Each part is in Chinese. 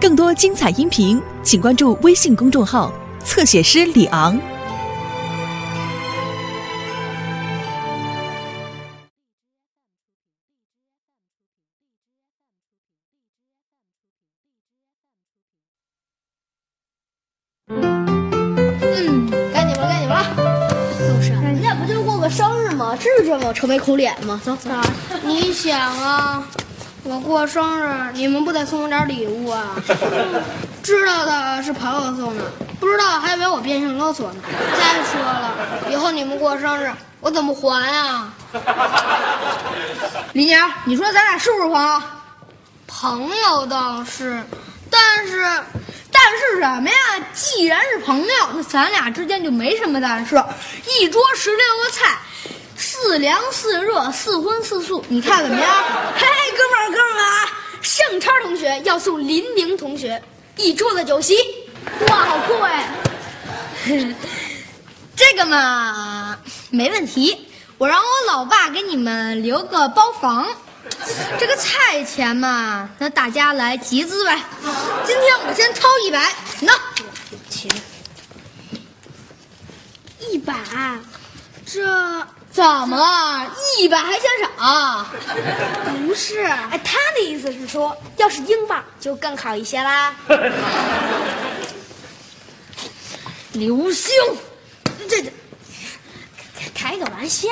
更多精彩音频，请关注微信公众号“侧写师李昂”。嗯，该你们了，该你们了。就是，人家不就过个生日吗？至于这么愁眉苦脸吗？走走。你想啊，我过生日，你们不得送我点礼物啊？知道的是朋友送的，不知道还以为我变相勒索呢。再说了，以后你们过生日，我怎么还啊？李宁，你说咱俩是不是朋友？朋友倒是，但是。但是什么呀？既然是朋友，那咱俩之间就没什么但是。一桌十六个菜，似凉似热，似荤似素，你看怎么样？嘿，哥们儿，哥们儿，盛超同学要送林宁同学一桌子酒席，哇，好酷哎！这个嘛，没问题，我让我老爸给你们留个包房。这个菜钱嘛，那大家来集资呗。今天我先掏一百，那钱一百，这怎么了？一百还嫌少？不是，哎，他的意思是说，要是英镑就更好一些啦。刘星，这这。开个玩笑，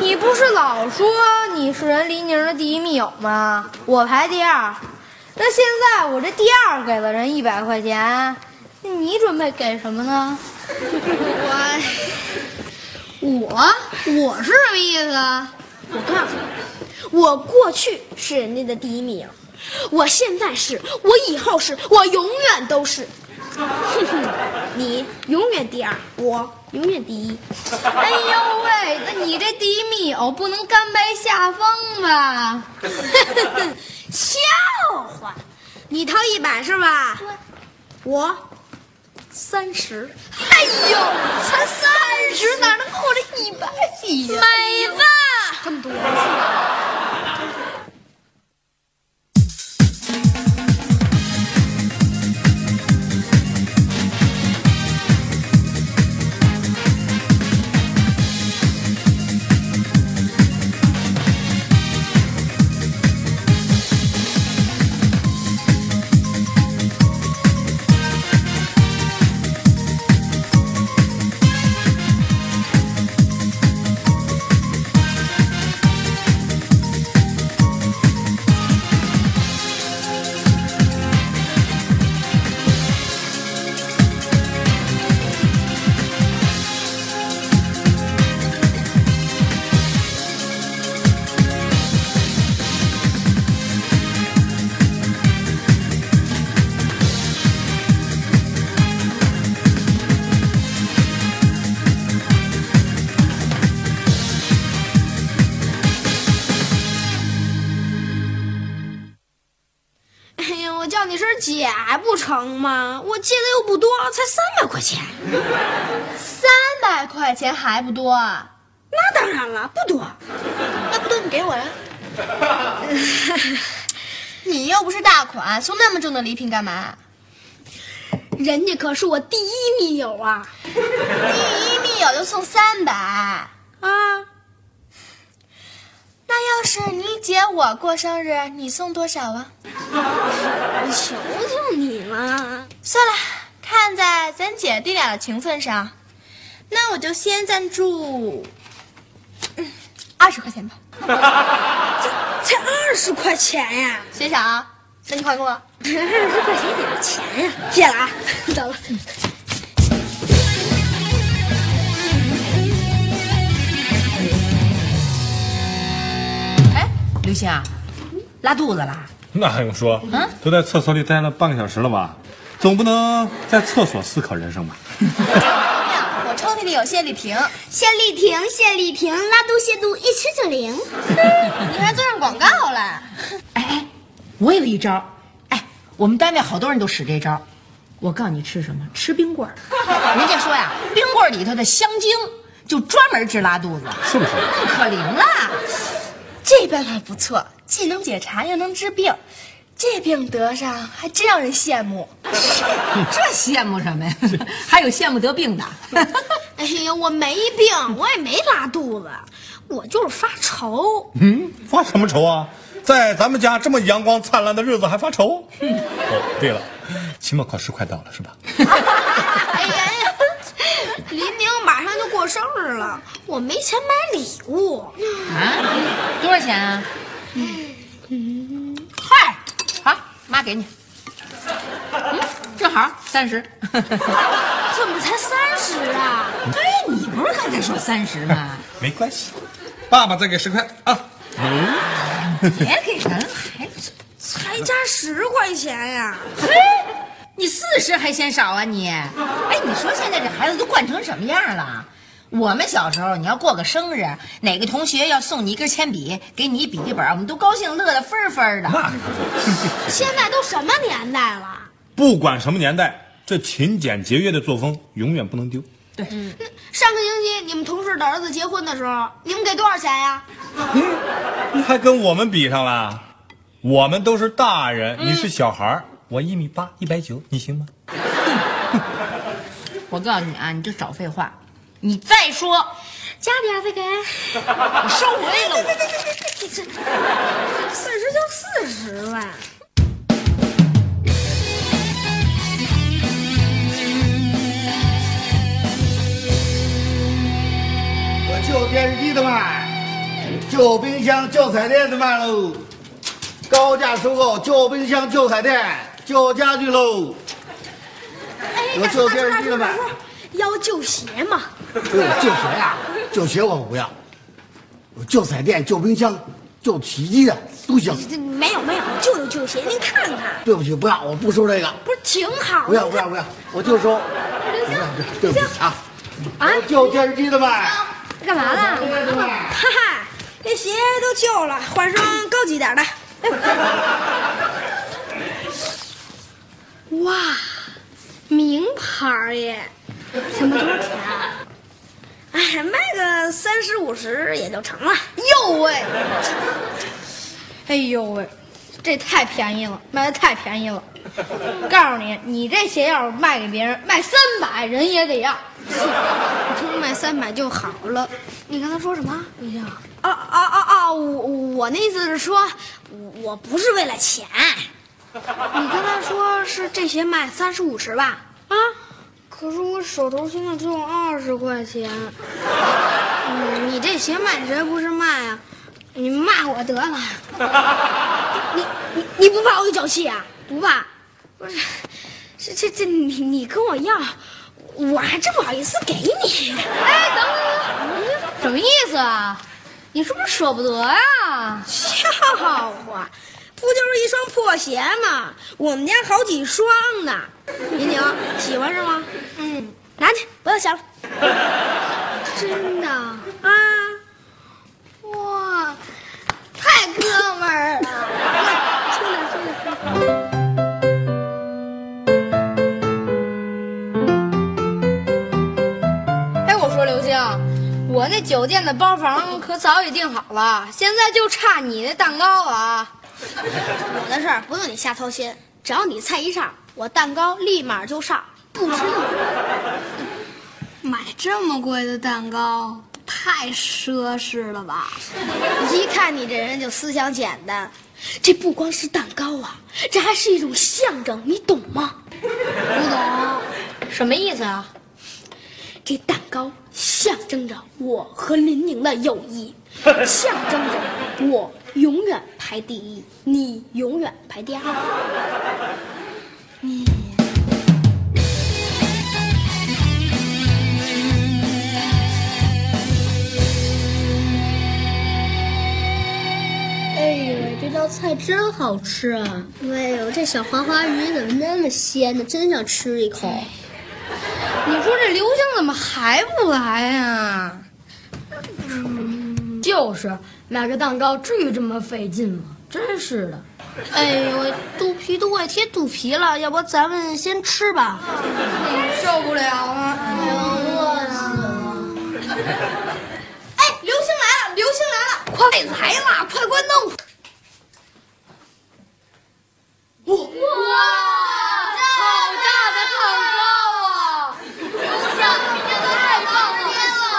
你不是老说你是人黎宁的第一密友吗？我排第二，那现在我这第二给了人一百块钱，你准备给什么呢？我我我是什么意思？我告诉你，我过去是人家的第一密友，我现在是，我以后是，我永远都是。你永远第二，我永远第一。哎呦喂，那你这第一密友不能甘拜下风吧？笑话，你掏一百是吧？我三十。哎呦，才三十，哪能够我这一百比呀？美吧，这么多。成吗？我借的又不多，才三百块钱。三百块钱还不多？那当然了，不多。那不多，你给我呀。你又不是大款，送那么重的礼品干嘛？人家可是我第一密友啊！第一密友就送三百啊？那要是你姐我过生日，你送多少啊？我求求你了，算了，看在咱姐弟俩的情分上，那我就先赞助二十块钱吧。才二十块钱呀？谢谢啊？那你还给我二十块钱也是钱呀！谢了啊，走了。哎，刘星啊，拉肚子了？那还用说？嗯，都在厕所里待了半个小时了吧？总不能在厕所思考人生吧？我抽屉里有泻立停，泻立停，泻立停，拉肚泻肚一吃就灵。你还做上广告了？哎哎，我有一招，哎，我们单位好多人都使这招。我告诉你吃什么？吃冰棍儿。人家说呀，冰棍儿里头的香精就专门治拉肚子，是不是？可灵了。这办法不错，既能解馋又能治病，这病得上还真让人羡慕。这羡慕什么呀？还有羡慕得病的。哎呀，我没病，我也没拉肚子，我就是发愁。嗯，发什么愁啊？在咱们家这么阳光灿烂的日子还发愁？哦，对了，期末考试快到了是吧？哎呀呀，黎明马上就过生日了，我没钱买礼物。啊？多少钱啊？嗯，嗨，好，妈给你。嗯，正好三十。怎么才三十啊？哎，你不是刚才说三十吗？没关系，爸爸再给十块啊。别给人孩子，才加十块钱呀！嘿，你四十还嫌少啊你？哎，你说现在这孩子都惯成什么样了？我们小时候，你要过个生日，哪个同学要送你一根铅笔，给你一笔记本，我们都高兴乐得分分的。那可不现在都什么年代了？不管什么年代，这勤俭节约的作风永远不能丢。对上个星期你们同事的儿子结婚的时候，你们给多少钱呀？你还跟我们比上了？我们都是大人，你是小孩儿。我一米八，一百九，你行吗？我告诉你啊，你就少废话，你再说，加点再给。我收回了我。四十就四十呗。我旧电视机的卖，旧冰箱、旧彩电的卖喽，高价收购旧冰箱、旧彩电、旧家具喽。我旧电视机的卖，要旧鞋吗？对，旧鞋呀，旧鞋我不要，我旧彩电、旧冰箱、旧洗衣机的都行。这没有没有，就有旧鞋，您看看，对不起，不要，我不收这个，不是挺好？不要不要不要，我就收。不要，对不起啊。啊旧电视机的卖，干嘛了？旧电视机的。哈哈，这鞋都旧了，换双高级点的。哇，名牌耶！什么多少钱啊？哎，卖个三十五十也就成了。哟喂，哎呦喂，这太便宜了，卖的太便宜了。告诉你，你这鞋要是卖给别人，卖三百人也得要。就卖三百就好了。你刚才说什么？哎呀，啊啊啊啊！我我那意思是说，我我不是为了钱。你刚才说是这鞋卖三十五十吧？啊？可是我手头现在只有二十块钱。嗯，你这鞋卖谁不是卖啊？你骂我得了。你你你不怕我有脚气啊？不怕？不是，这这这你你跟我要，我还真不好意思给你。哎，等等等，什么意思啊？你是不是舍不得呀？笑话，不就是一双破鞋吗？我们家好几双呢。宁宁，喜欢是吗？嗯，拿去，不要想了。真的啊？哇，太哥们儿了！出来，出来。哎，我说刘星，我那酒店的包房可早已订好了，现在就差你那蛋糕了啊！我的事儿不用你瞎操心，只要你菜一上，我蛋糕立马就上，不吃一分。买这么贵的蛋糕，太奢侈了吧？一看你这人就思想简单，这不光是蛋糕啊，这还是一种象征，你懂吗？不懂，什么意思啊？这蛋糕象征着我和林宁的友谊，象征着我永远排第一，你永远排第二。道菜真好吃啊！哎呦，这小黄花鱼怎么那么鲜呢？真想吃一口。你说这刘星怎么还不来呀、就是买个蛋糕，至于这么费劲吗？真是的。哎呦喂，肚皮都快贴肚皮了，要不咱们先吃吧？受不了了！哎，刘星来了，刘星来了，快来了，快关灯！哇，好大的蛋糕啊！小星太棒了，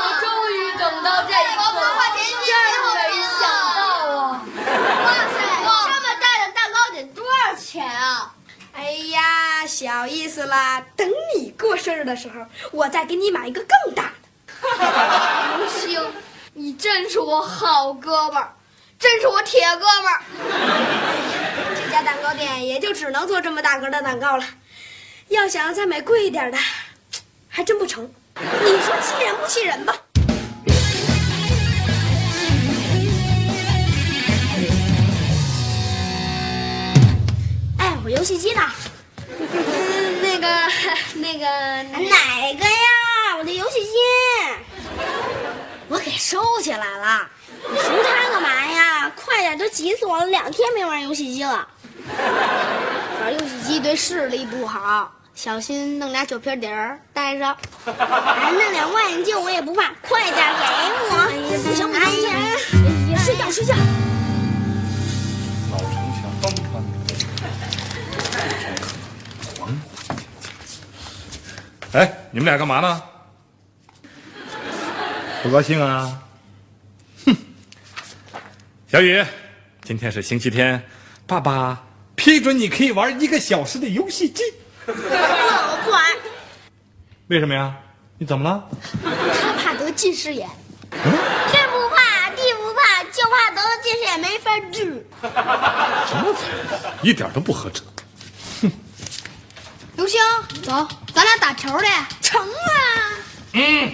我终于等到这，没想到啊！这么大的蛋糕得多少钱啊？哎呀，小意思啦，等你过生日的时候，我再给你买一个更大的。吴星，你真是我好哥们儿，真是我铁哥们儿。这家蛋糕店也就只能做这么大个的蛋糕了，要想再买贵一点的，还真不成。你说气人不气人吧？哎，我游戏机呢？嗯，那个，那个，哪个呀？我的游戏机，我给收起来了。你收它干嘛呀？快点，都急死我了！两天没玩游戏机了。玩游戏机对视力不好，小心弄俩酒瓶底儿带上。哎，那两望远镜我也不怕，快点给我！哎呀，不行不哎睡觉睡觉。老城墙崩穿黄哎，你们俩干嘛呢？不高兴啊？哼！小雨，今天是星期天，爸爸批准你可以玩一个小时的游戏机。不我不玩。为什么呀？你怎么了？他怕得近视眼。天不怕地不怕，就怕得了近视眼没法治。什么一点都不合辙。刘星，走，咱俩打球去。成啊！嗯，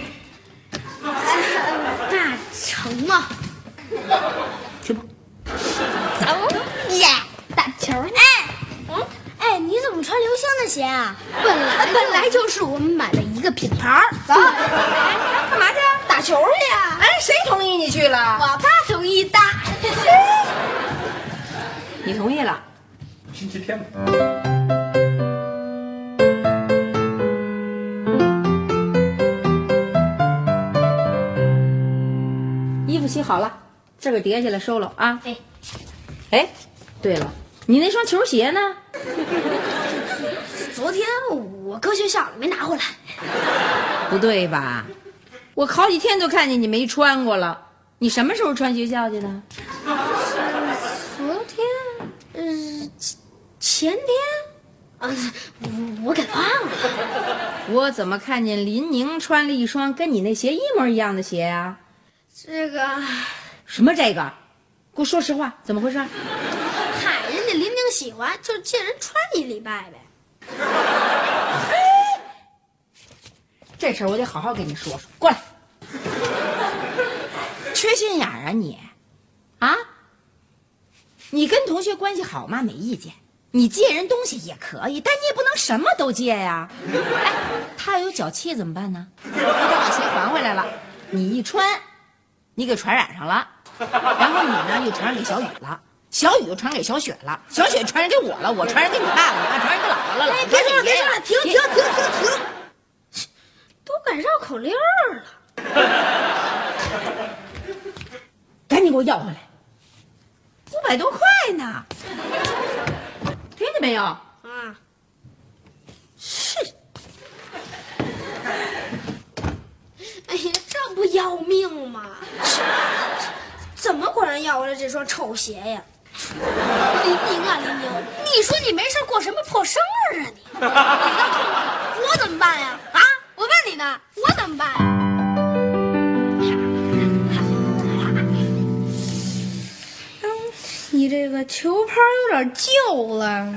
那成啊，去吧。走耶！打球呢。哎，嗯，哎，你怎么穿刘星的鞋啊？本来本来就是我们买的一个品牌儿。走，干嘛去？打球去呀！哎，谁同意你去了？我爸同意的。你同意了？星期天嘛。衣服洗好了，自个叠起来收了啊。哎，哎，对了，你那双球鞋呢？昨天我搁学校了，没拿回来。不对吧？我好几天都看见你没穿过了。你什么时候穿学校去的？昨天，嗯、前天，啊，我我给忘了。我怎么看见林宁穿了一双跟你那鞋一模一样的鞋呀、这个，什么这个？给我说实话，怎么回事？喜欢，就借人穿一礼拜呗。这事儿我得好好跟你说说。过来，缺心眼儿啊你！啊？你跟同学关系好嘛，没意见。你借人东西也可以，但你也不能什么都借呀。哎，他要有脚气怎么办呢？我得把鞋还回来了，你一穿，你给传染上了，然后你呢又传染给小雨了，小雨又传染给小雪了，小雪传染给我了，我传染给你爸了，你爸传染给姥姥了，姥姥哎，别说了，传染给爷爷别说了，停停停停停！都敢绕口令了。赶紧给我要回来，五百多块呢，听见没有？啊，是，哎呀，这不要命吗？怎么管人要回来这双臭鞋呀？林宁啊，林宁，你说你没事过什么破生日啊你？你要痛快，我怎么办呀？啊，我问你呢，我怎么办呀？你这个球拍有点旧了，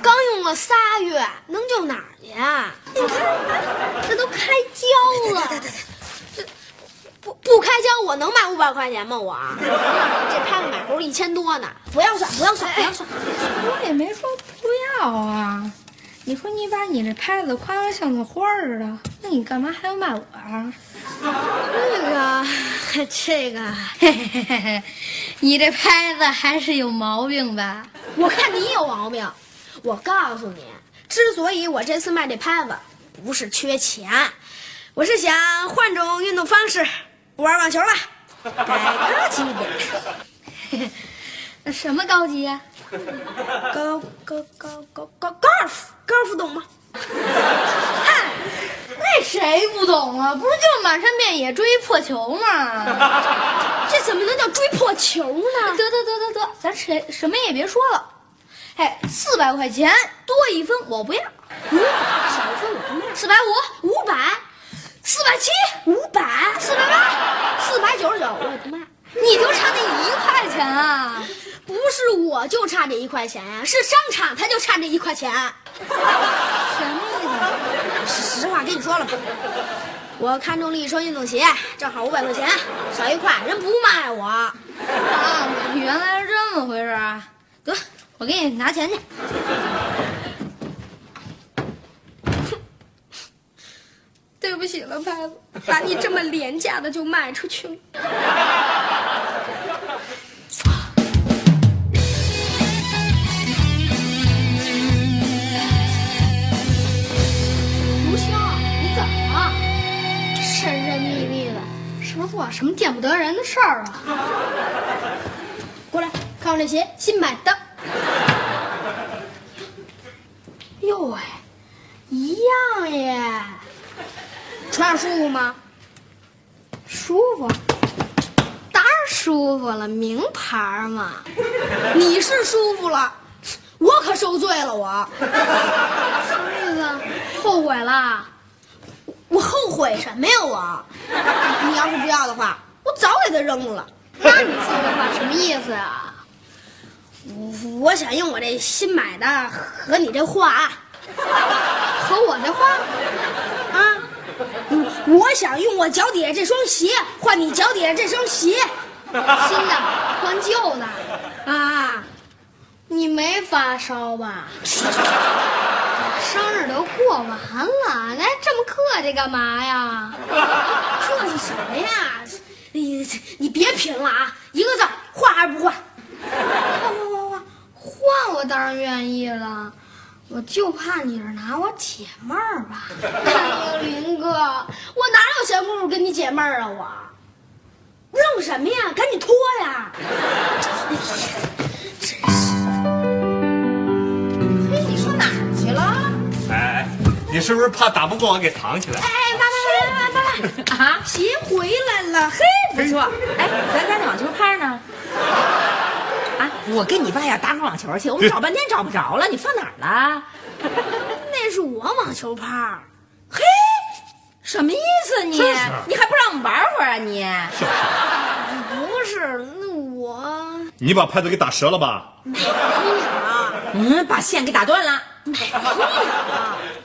刚用了仨月，能旧哪儿去啊？你看，这都开胶了。不不开胶，我能卖五百块钱吗？我 这拍子买猴一千多呢，不要算，不要算，不要算。我也没说不要啊。你说你把你这拍子夸得像朵花似的，那你干嘛还要卖我啊？这个，这个，嘿嘿嘿嘿，你这拍子还是有毛病吧？我看你有毛病。我告诉你，之所以我这次卖这拍子，不是缺钱，我是想换种运动方式，不玩网球了，改高级一点，那什么高级呀、高高高高高高尔夫，高尔夫懂吗？嗨，那谁不懂啊？不是就满山遍野追破球吗？这怎么能叫追破球呢？得得得得得，咱谁什么也别说了。哎，四百块钱多一分我不要，嗯少一分我不卖。四百五、五百，四百七、五百，四百八、四百九十九我也不卖。你就差那一块钱啊？不是我就差这一块钱呀，是商场他就差这一块钱。什么意思？实话跟你说了吧，我看中了一双运动鞋，正好五百块钱，少一块人不卖我。啊，原来是这么回事啊！得，我给你拿钱去。对不起了，拍子，把你这么廉价的就卖出去了。卢星，你怎么了？神神秘秘的，是不是做什么见不得人的事儿啊？过来，看我这鞋，新买的。哟喂，一样耶。穿着舒服吗？舒服，当然舒服了，名牌嘛。你是舒服了，我可受罪了，我。什么意思？后悔了？我后悔什么呀？我，你要是不要的话，我早给他扔了。那你说这话什么意思啊？我我想用我这新买的和你这画，和我这换啊。我想用我脚底下这双鞋换你脚底下这双鞋，新的换旧的啊！你没发烧吧？生日都过完了，那这么客气干嘛呀？客气什么呀？你你别贫了啊！一个字，换还是不换？换换换换换！我当然愿意了。我就怕你是拿我解闷儿吧？哎呦，林哥，我哪有闲工夫跟你解闷儿啊？我愣什么呀？赶紧脱呀！真是。嘿，你说哪儿去了？哎，你是不是怕打不过我给藏起来？哎，妈妈，妈妈，妈妈，啊，鞋回来了，嘿，不错。哎，咱家那网球拍呢？啊！我跟你爸呀打会网球去，我们找半天找不着了，你放哪儿了？那是我网球拍。嘿，什么意思你？你还不让我们玩会儿啊你？不是，那我你把拍子给打折了吧？没有。嗯，把线给打断了。没有。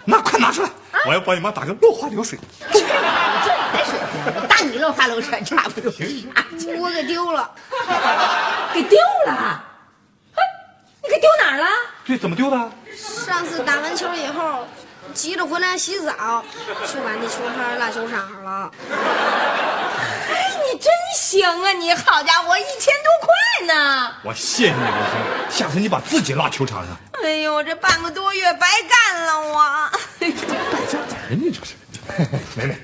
那快拿出来，我要帮你妈打个落花流水。这还水平？打你落花流水差不多。我给丢了。给丢了？你给丢哪儿了？对，怎么丢的？上次打完球以后，急着回来洗澡，就把那球拍落球场上了。哎，你真行啊！你好家伙，一千多块呢！我谢谢你，刘星。下次你把自己落球场上。哎呦，这半个多月白干了我。败家子儿，你这是。妹妹，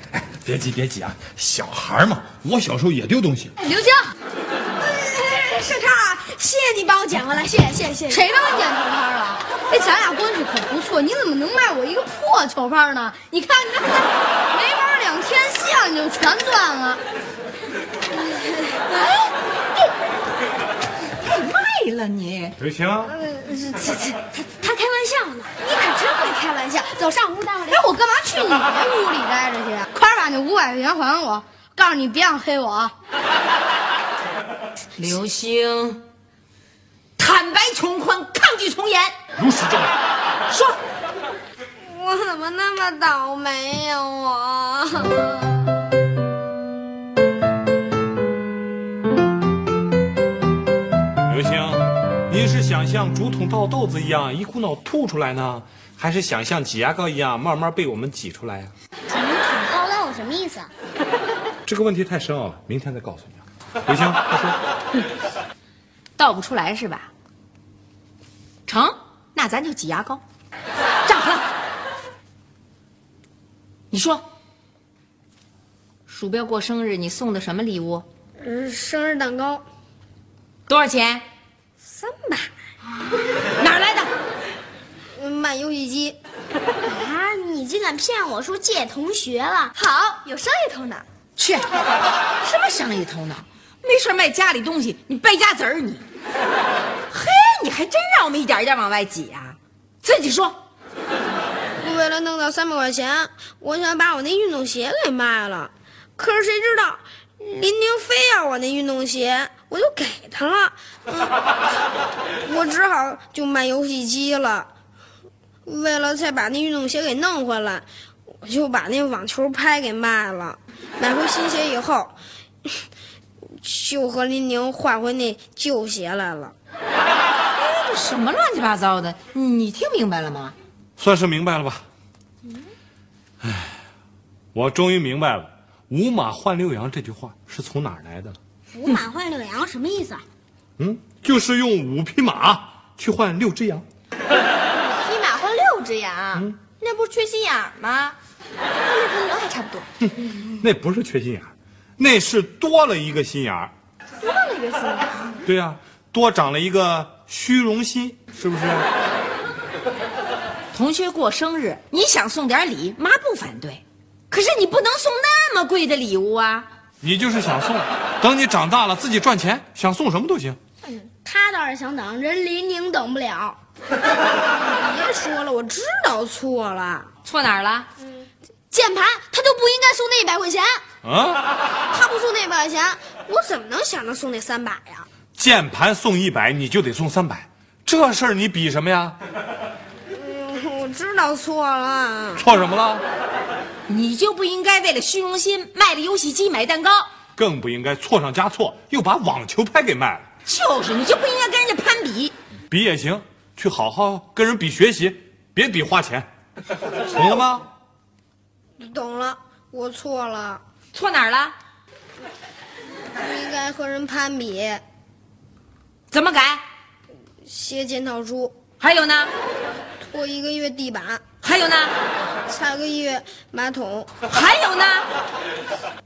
别急别急啊，小孩嘛，我小时候也丢东西。刘星。盛超啊，谢谢你帮我捡回来，谢谢谢谢谢谢。谁帮你捡球拍了？哎，咱俩关系可不错，你怎么能卖我一个破球拍呢？你看，你看，没玩两天线就全断了。哎，给卖了你？刘星，这这他他开玩笑呢，你可真会开玩笑。走上屋待会儿。哎，我干嘛去你那屋里待着去？把那五百块钱还我！告诉你，别想黑我啊！刘星，坦白从宽，抗拒从严。如实证明。说，我怎么那么倒霉呀？我。刘星，您是想像竹筒倒豆子一样一股脑吐出来呢，还是想像挤牙膏一样慢慢被我们挤出来呀？竹什么意思？这个问题太深奥了，明天再告诉你。刘星，快说。倒不出来是吧？成，那咱就挤牙膏。站好了。你说，鼠标过生日，你送的什么礼物？嗯，生日蛋糕。多少钱？三百。哪儿来的？买游戏机。啊，你竟敢骗我说借同学了？好，有商业头脑。去，什么商业头脑？没事卖家里东西，你败家子儿你。嘿，你还真让我们一点一点往外挤啊？自己说。为了弄到三百块钱，我想把我那运动鞋给卖了。可是谁知道，林宁非要我那运动鞋，我就给他了。嗯、我只好就卖游戏机了。为了再把那运动鞋给弄回来，我就把那网球拍给卖了。买回新鞋以后，就和林宁换回那旧鞋来了。这什么乱七八糟的？你听明白了吗？算是明白了吧。唉，我终于明白了“五马换六羊”这句话是从哪儿来的了。五马换六羊什么意思啊？嗯，就是用五匹马去换六只羊。只羊，那不是缺心眼儿吗？那和牛还差不多。那不是缺心眼，那是多了一个心眼儿。多了一个心眼儿。对呀、多长了一个虚荣心，是不是？同学过生日，你想送点礼，妈不反对，可是你不能送那么贵的礼物啊。你就是想送，等你长大了自己赚钱，想送什么都行。他倒是想等，人林宁等不了。别说了，我知道错了。错哪儿了？键盘他就不应该送那一百块钱，啊，他不送那一百块钱，我怎么能想着送那三百呀？键盘送一百，你就得送三百，这事儿你比什么呀？嗯，我知道错了。错什么了？你就不应该为了虚荣心卖了游戏机买蛋糕。更不应该错上加错，又把网球拍给卖了。就是，你就不应该跟人家攀比。比也行，去好好跟人比学习，别比花钱，懂了吗？懂了，我错了，错哪儿了？不应该和人攀比。怎么改？写检讨书，还有呢？拖一个月地板，还有呢？擦个月马桶，还有呢？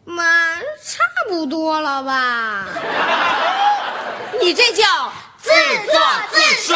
妈，差不多了吧？你这叫自作自受。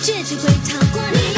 结局会超过你。